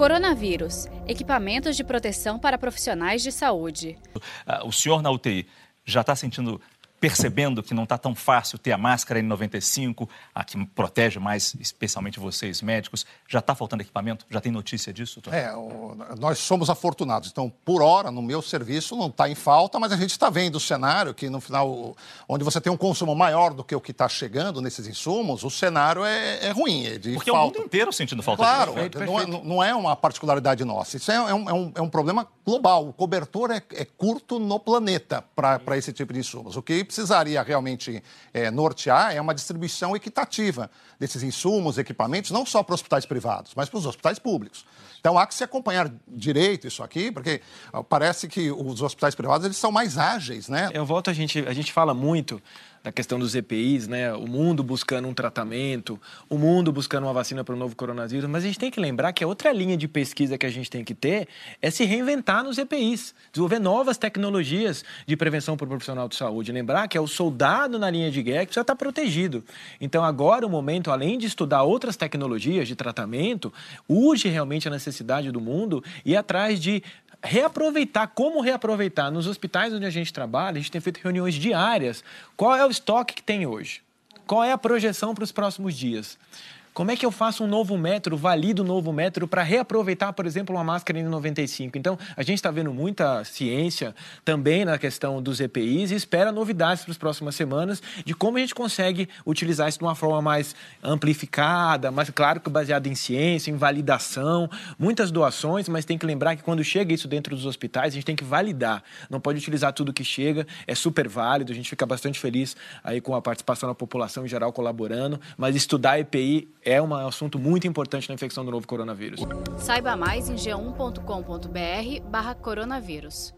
Coronavírus. Equipamentos de proteção para profissionais de saúde. Ah, o senhor na UTI já está sentindo percebendo que não está tão fácil ter a máscara N95, a que protege mais, especialmente vocês médicos. Já está faltando equipamento? Já tem notícia disso? Doutor? É, o, nós somos afortunados. Então, por hora, no meu serviço, não está em falta, mas a gente está vendo o cenário que, no final, onde você tem um consumo maior do que o que está chegando nesses insumos, o cenário é, é ruim. É de Porque falta. é o mundo inteiro sentindo falta claro, de Claro, não, é, não é uma particularidade nossa. Isso é, é, um, é, um, é um problema global. O cobertor é, é curto no planeta para esse tipo de insumos. O que precisaria realmente é, nortear é uma distribuição equitativa desses insumos, equipamentos, não só para hospitais privados, mas para os hospitais públicos. Então há que se acompanhar direito isso aqui, porque parece que os hospitais privados eles são mais ágeis, né? Eu volto a gente a gente fala muito da questão dos EPIs, né? O mundo buscando um tratamento, o mundo buscando uma vacina para o novo coronavírus, mas a gente tem que lembrar que a outra linha de pesquisa que a gente tem que ter é se reinventar nos EPIs, desenvolver novas tecnologias de prevenção para o profissional de saúde. Lembrar que é o soldado na linha de guerra que já está protegido. Então, agora o momento, além de estudar outras tecnologias de tratamento, urge realmente a necessidade do mundo ir atrás de reaproveitar, como reaproveitar nos hospitais onde a gente trabalha, a gente tem feito reuniões diárias. Qual é o estoque que tem hoje? Qual é a projeção para os próximos dias? Como é que eu faço um novo método, valido novo método para reaproveitar, por exemplo, uma máscara N95? Então, a gente está vendo muita ciência também na questão dos EPIs e espera novidades para as próximas semanas de como a gente consegue utilizar isso de uma forma mais amplificada, mas claro que baseada em ciência, em validação, muitas doações, mas tem que lembrar que quando chega isso dentro dos hospitais, a gente tem que validar. Não pode utilizar tudo que chega, é super válido, a gente fica bastante feliz aí com a participação da população em geral colaborando, mas estudar EPI é um assunto muito importante na infecção do novo coronavírus. Saiba mais em g1.com.br barra coronavírus.